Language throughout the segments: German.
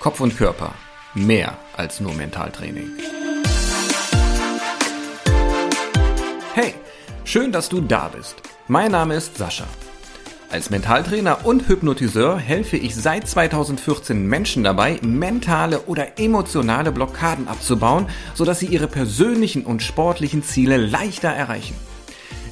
Kopf und Körper. Mehr als nur Mentaltraining. Hey, schön, dass du da bist. Mein Name ist Sascha. Als Mentaltrainer und Hypnotiseur helfe ich seit 2014 Menschen dabei, mentale oder emotionale Blockaden abzubauen, sodass sie ihre persönlichen und sportlichen Ziele leichter erreichen.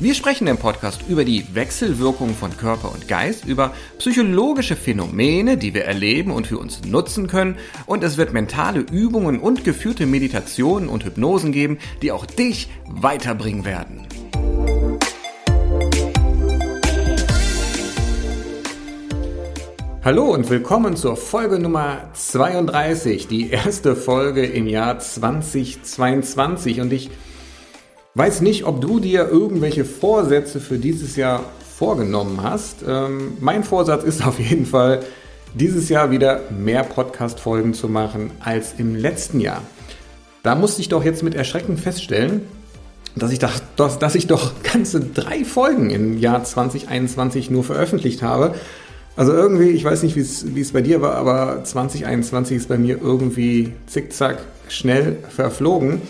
Wir sprechen im Podcast über die Wechselwirkung von Körper und Geist, über psychologische Phänomene, die wir erleben und für uns nutzen können und es wird mentale Übungen und geführte Meditationen und Hypnosen geben, die auch dich weiterbringen werden. Hallo und willkommen zur Folge Nummer 32, die erste Folge im Jahr 2022 und ich Weiß nicht, ob du dir irgendwelche Vorsätze für dieses Jahr vorgenommen hast. Ähm, mein Vorsatz ist auf jeden Fall, dieses Jahr wieder mehr Podcast-Folgen zu machen als im letzten Jahr. Da musste ich doch jetzt mit Erschrecken feststellen, dass ich, dachte, dass, dass ich doch ganze drei Folgen im Jahr 2021 nur veröffentlicht habe. Also irgendwie, ich weiß nicht, wie es bei dir war, aber 2021 ist bei mir irgendwie zickzack schnell verflogen.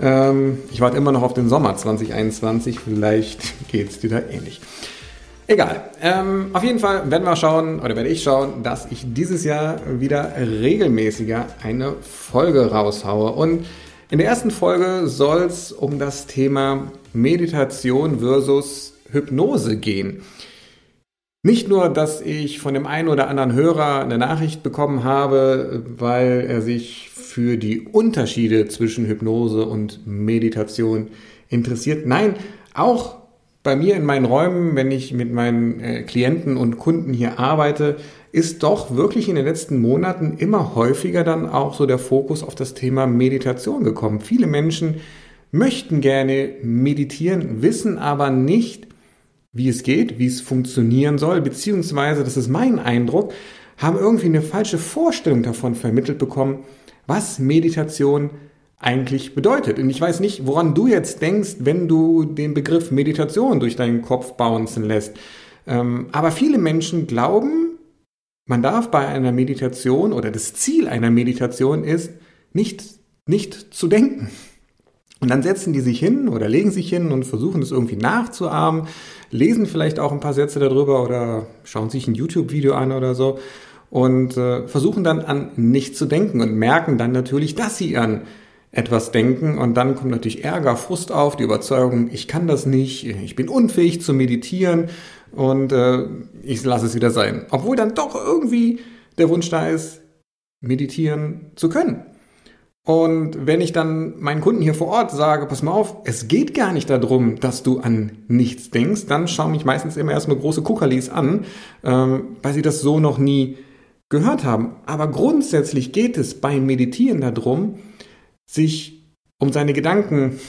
Ähm, ich warte immer noch auf den Sommer 2021. Vielleicht geht es dir da ähnlich. Egal. Ähm, auf jeden Fall werden wir schauen, oder werde ich schauen, dass ich dieses Jahr wieder regelmäßiger eine Folge raushaue. Und in der ersten Folge soll es um das Thema Meditation versus Hypnose gehen. Nicht nur, dass ich von dem einen oder anderen Hörer eine Nachricht bekommen habe, weil er sich für die Unterschiede zwischen Hypnose und Meditation interessiert. Nein, auch bei mir in meinen Räumen, wenn ich mit meinen äh, Klienten und Kunden hier arbeite, ist doch wirklich in den letzten Monaten immer häufiger dann auch so der Fokus auf das Thema Meditation gekommen. Viele Menschen möchten gerne meditieren, wissen aber nicht, wie es geht, wie es funktionieren soll, beziehungsweise, das ist mein Eindruck, haben irgendwie eine falsche Vorstellung davon vermittelt bekommen, was Meditation eigentlich bedeutet. Und ich weiß nicht, woran du jetzt denkst, wenn du den Begriff Meditation durch deinen Kopf bouncen lässt. Ähm, aber viele Menschen glauben, man darf bei einer Meditation oder das Ziel einer Meditation ist, nicht, nicht zu denken. Und dann setzen die sich hin oder legen sich hin und versuchen es irgendwie nachzuahmen, lesen vielleicht auch ein paar Sätze darüber oder schauen sich ein YouTube-Video an oder so und äh, versuchen dann an nichts zu denken und merken dann natürlich, dass sie an etwas denken und dann kommt natürlich Ärger, Frust auf, die Überzeugung, ich kann das nicht, ich bin unfähig zu meditieren und äh, ich lasse es wieder sein. Obwohl dann doch irgendwie der Wunsch da ist, meditieren zu können. Und wenn ich dann meinen Kunden hier vor Ort sage, pass mal auf, es geht gar nicht darum, dass du an nichts denkst, dann schauen mich meistens immer erstmal große Kuckerlis an, ähm, weil sie das so noch nie gehört haben. Aber grundsätzlich geht es beim Meditieren darum, sich um seine Gedanken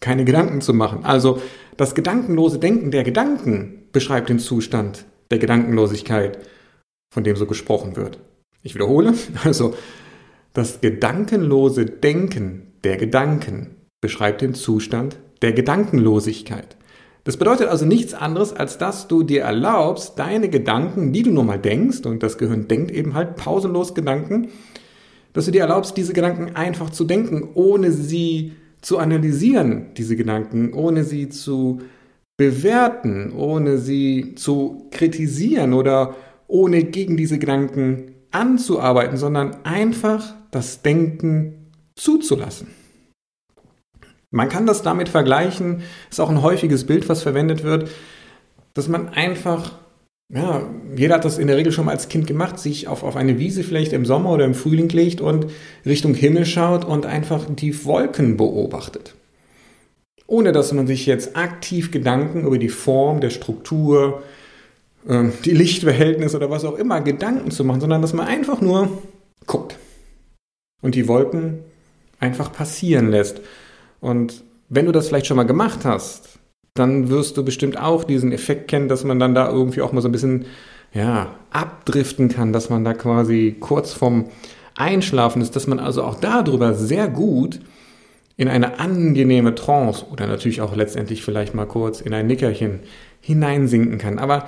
keine Gedanken zu machen. Also das gedankenlose Denken der Gedanken beschreibt den Zustand der Gedankenlosigkeit, von dem so gesprochen wird. Ich wiederhole, also das gedankenlose Denken der Gedanken beschreibt den Zustand der Gedankenlosigkeit. Das bedeutet also nichts anderes, als dass du dir erlaubst, deine Gedanken, die du nun mal denkst, und das Gehirn denkt eben halt pausenlos Gedanken, dass du dir erlaubst, diese Gedanken einfach zu denken, ohne sie zu analysieren, diese Gedanken, ohne sie zu bewerten, ohne sie zu kritisieren oder ohne gegen diese Gedanken anzuarbeiten, sondern einfach das Denken zuzulassen. Man kann das damit vergleichen, ist auch ein häufiges Bild, was verwendet wird, dass man einfach, ja, jeder hat das in der Regel schon mal als Kind gemacht, sich auf, auf eine Wiese vielleicht im Sommer oder im Frühling legt und Richtung Himmel schaut und einfach die Wolken beobachtet. Ohne dass man sich jetzt aktiv Gedanken über die Form, der Struktur, die Lichtverhältnisse oder was auch immer Gedanken zu machen, sondern dass man einfach nur guckt und die Wolken einfach passieren lässt. Und wenn du das vielleicht schon mal gemacht hast, dann wirst du bestimmt auch diesen Effekt kennen, dass man dann da irgendwie auch mal so ein bisschen ja, abdriften kann, dass man da quasi kurz vorm Einschlafen ist, dass man also auch darüber sehr gut in eine angenehme Trance oder natürlich auch letztendlich vielleicht mal kurz in ein Nickerchen hineinsinken kann. Aber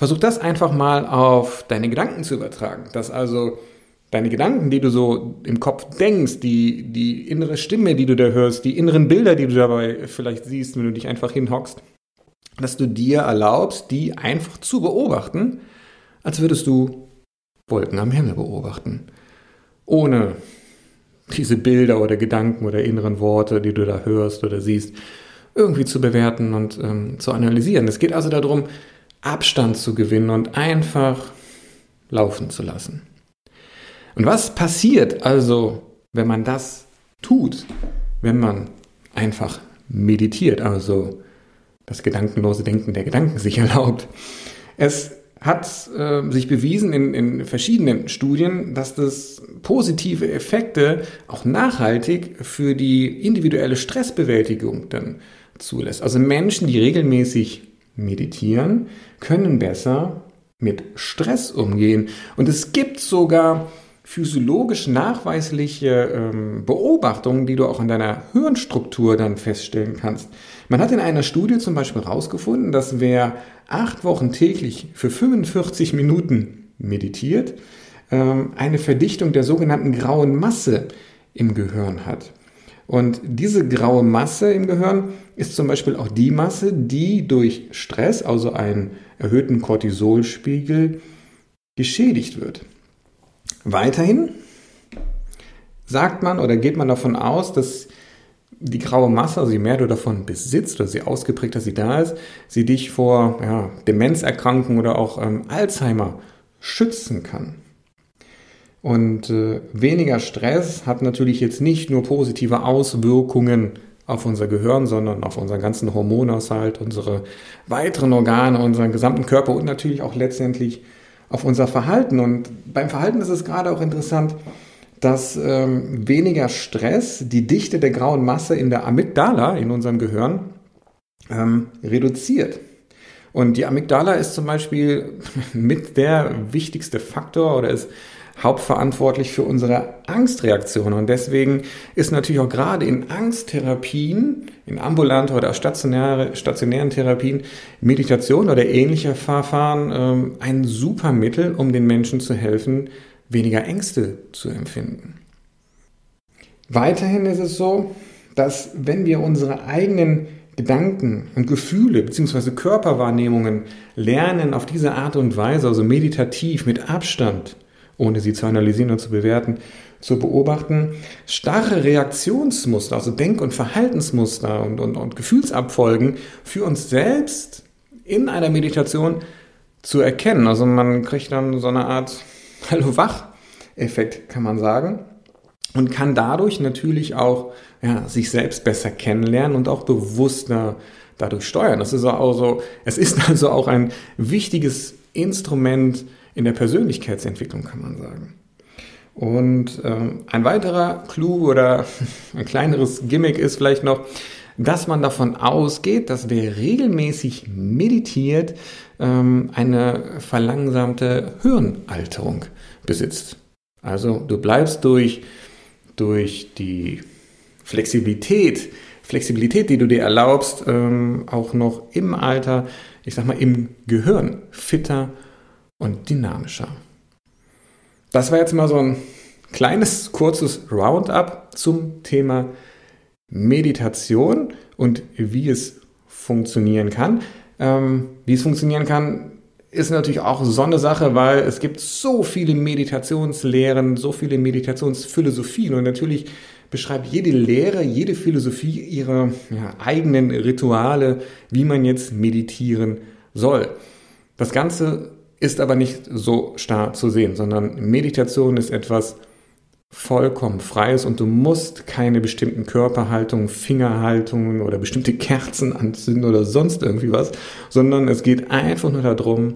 versuch das einfach mal auf deine Gedanken zu übertragen, dass also deine Gedanken, die du so im Kopf denkst, die, die innere Stimme, die du da hörst, die inneren Bilder, die du dabei vielleicht siehst, wenn du dich einfach hinhockst, dass du dir erlaubst, die einfach zu beobachten, als würdest du Wolken am Himmel beobachten. Ohne diese Bilder oder Gedanken oder inneren Worte, die du da hörst oder siehst, irgendwie zu bewerten und ähm, zu analysieren. Es geht also darum, Abstand zu gewinnen und einfach laufen zu lassen. Und was passiert also, wenn man das tut, wenn man einfach meditiert, also das gedankenlose Denken der Gedanken sich erlaubt? Es hat äh, sich bewiesen in, in verschiedenen Studien, dass das positive Effekte auch nachhaltig für die individuelle Stressbewältigung dann zulässt. Also Menschen, die regelmäßig meditieren, können besser mit Stress umgehen. Und es gibt sogar physiologisch nachweisliche ähm, Beobachtungen, die du auch in deiner Hirnstruktur dann feststellen kannst. Man hat in einer Studie zum Beispiel herausgefunden, dass wer acht Wochen täglich für 45 Minuten meditiert, ähm, eine Verdichtung der sogenannten grauen Masse im Gehirn hat. Und diese graue Masse im Gehirn ist zum Beispiel auch die Masse, die durch Stress, also einen erhöhten Cortisolspiegel, geschädigt wird. Weiterhin sagt man oder geht man davon aus, dass die graue Masse, also je mehr du davon besitzt oder sie ausgeprägter sie da ist, sie dich vor ja, Demenzerkrankungen oder auch ähm, Alzheimer schützen kann. Und äh, weniger Stress hat natürlich jetzt nicht nur positive Auswirkungen auf unser Gehirn, sondern auf unseren ganzen Hormonaushalt, unsere weiteren Organe, unseren gesamten Körper und natürlich auch letztendlich auf unser Verhalten. Und beim Verhalten ist es gerade auch interessant, dass ähm, weniger Stress die Dichte der grauen Masse in der Amygdala, in unserem Gehirn, ähm, reduziert. Und die Amygdala ist zum Beispiel mit der wichtigste Faktor oder ist hauptverantwortlich für unsere Angstreaktion. Und deswegen ist natürlich auch gerade in Angsttherapien, in ambulanten oder stationäre, stationären Therapien, Meditation oder ähnliche Verfahren ähm, ein super Mittel, um den Menschen zu helfen, weniger Ängste zu empfinden. Weiterhin ist es so, dass wenn wir unsere eigenen Gedanken und Gefühle bzw. Körperwahrnehmungen lernen auf diese Art und Weise, also meditativ, mit Abstand, ohne sie zu analysieren und zu bewerten, zu beobachten, starre Reaktionsmuster, also Denk- und Verhaltensmuster und, und, und Gefühlsabfolgen für uns selbst in einer Meditation zu erkennen. Also man kriegt dann so eine Art Hallo-Wach-Effekt, kann man sagen. Und kann dadurch natürlich auch ja, sich selbst besser kennenlernen und auch bewusster dadurch steuern. Das ist also, es ist also auch ein wichtiges Instrument, in der Persönlichkeitsentwicklung, kann man sagen. Und ähm, ein weiterer Clou oder ein kleineres Gimmick ist vielleicht noch, dass man davon ausgeht, dass wer regelmäßig meditiert, ähm, eine verlangsamte Hirnalterung besitzt. Also du bleibst durch, durch die Flexibilität, Flexibilität, die du dir erlaubst, ähm, auch noch im Alter, ich sag mal, im Gehirn fitter und dynamischer. Das war jetzt mal so ein kleines, kurzes Roundup zum Thema Meditation und wie es funktionieren kann. Ähm, wie es funktionieren kann, ist natürlich auch so eine Sache, weil es gibt so viele Meditationslehren, so viele Meditationsphilosophien und natürlich beschreibt jede Lehre, jede Philosophie ihre ja, eigenen Rituale, wie man jetzt meditieren soll. Das Ganze ist aber nicht so starr zu sehen, sondern Meditation ist etwas vollkommen Freies und du musst keine bestimmten Körperhaltungen, Fingerhaltungen oder bestimmte Kerzen anzünden oder sonst irgendwie was, sondern es geht einfach nur darum,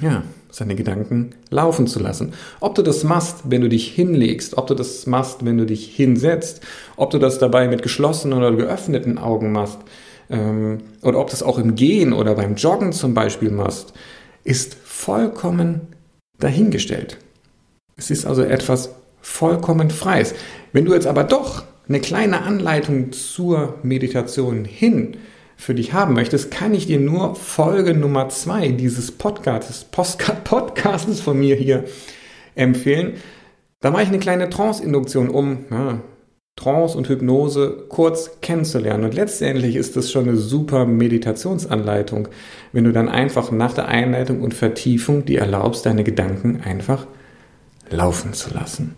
ja, seine Gedanken laufen zu lassen. Ob du das machst, wenn du dich hinlegst, ob du das machst, wenn du dich hinsetzt, ob du das dabei mit geschlossenen oder geöffneten Augen machst, ähm, oder ob du das auch im Gehen oder beim Joggen zum Beispiel machst, ist vollkommen dahingestellt. Es ist also etwas vollkommen Freies. Wenn du jetzt aber doch eine kleine Anleitung zur Meditation hin für dich haben möchtest, kann ich dir nur Folge Nummer zwei dieses Podcasts, Podcasts von mir hier empfehlen. Da mache ich eine kleine Trance-Induktion, um ja, Trance und Hypnose kurz kennenzulernen. Und letztendlich ist das schon eine super Meditationsanleitung, wenn du dann einfach nach der Einleitung und Vertiefung dir erlaubst, deine Gedanken einfach laufen zu lassen.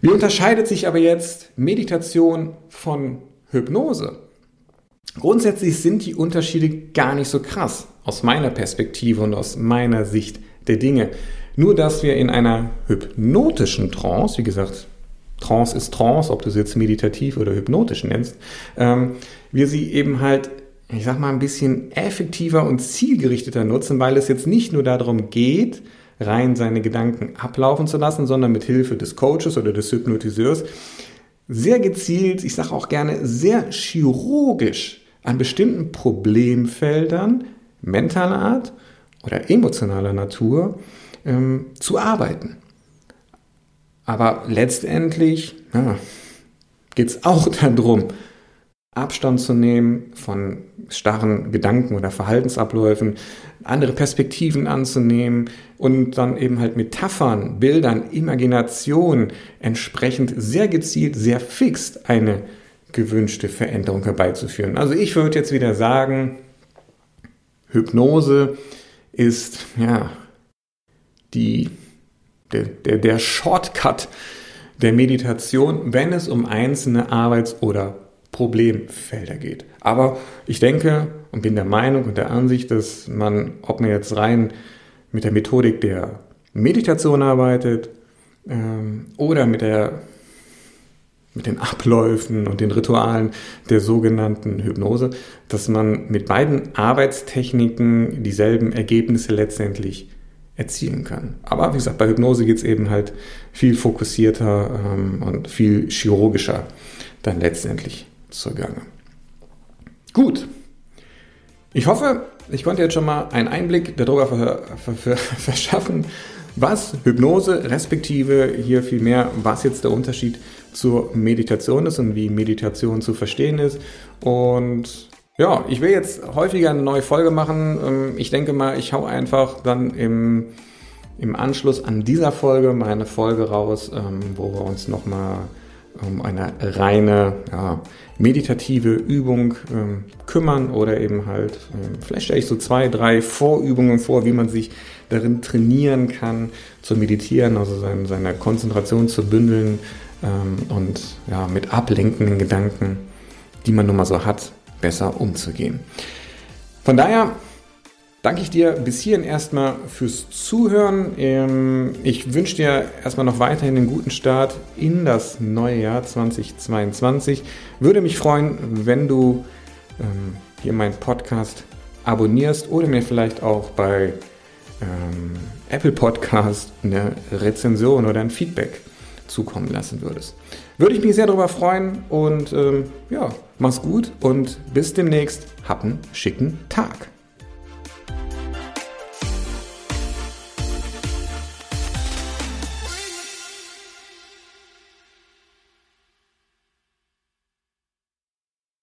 Wie unterscheidet sich aber jetzt Meditation von Hypnose? Grundsätzlich sind die Unterschiede gar nicht so krass aus meiner Perspektive und aus meiner Sicht der Dinge. Nur dass wir in einer hypnotischen Trance, wie gesagt, Trance ist Trance, ob du es jetzt meditativ oder hypnotisch nennst, ähm, wir sie eben halt, ich sag mal, ein bisschen effektiver und zielgerichteter nutzen, weil es jetzt nicht nur darum geht, rein seine Gedanken ablaufen zu lassen, sondern mit Hilfe des Coaches oder des Hypnotiseurs sehr gezielt, ich sage auch gerne sehr chirurgisch an bestimmten Problemfeldern mentaler Art oder emotionaler Natur ähm, zu arbeiten. Aber letztendlich ja, geht es auch darum, Abstand zu nehmen von starren Gedanken oder Verhaltensabläufen, andere Perspektiven anzunehmen und dann eben halt Metaphern, Bildern, Imagination entsprechend sehr gezielt, sehr fix eine gewünschte Veränderung herbeizuführen. Also ich würde jetzt wieder sagen, Hypnose ist ja die, der, der, der Shortcut der Meditation, wenn es um einzelne Arbeits- oder Problemfelder geht. Aber ich denke und bin der Meinung und der Ansicht, dass man, ob man jetzt rein mit der Methodik der Meditation arbeitet ähm, oder mit der mit den Abläufen und den Ritualen der sogenannten Hypnose, dass man mit beiden Arbeitstechniken dieselben Ergebnisse letztendlich erzielen kann. Aber wie gesagt, bei Hypnose geht es eben halt viel fokussierter ähm, und viel chirurgischer dann letztendlich zugange. Gut. Ich hoffe, ich konnte jetzt schon mal einen Einblick darüber verschaffen, was Hypnose respektive hier vielmehr, was jetzt der Unterschied zur Meditation ist und wie Meditation zu verstehen ist. Und ja, ich will jetzt häufiger eine neue Folge machen. Ähm, ich denke mal, ich hau einfach dann im, im Anschluss an dieser Folge meine Folge raus, ähm, wo wir uns nochmal um eine reine ja, meditative Übung ähm, kümmern oder eben halt, ähm, vielleicht stelle ich so zwei, drei Vorübungen vor, wie man sich darin trainieren kann, zu meditieren, also seine, seine Konzentration zu bündeln ähm, und ja, mit ablenkenden Gedanken, die man nun mal so hat, besser umzugehen. Von daher danke ich dir bis hierhin erstmal fürs Zuhören. Ähm, ich wünsche dir erstmal noch weiterhin einen guten Start in das neue Jahr 2022. Würde mich freuen, wenn du ähm, hier meinen Podcast abonnierst oder mir vielleicht auch bei ähm, Apple Podcast eine Rezension oder ein Feedback zukommen lassen würdest. Würde ich mich sehr darüber freuen und ja, mach's gut und bis demnächst. Hab einen schicken Tag.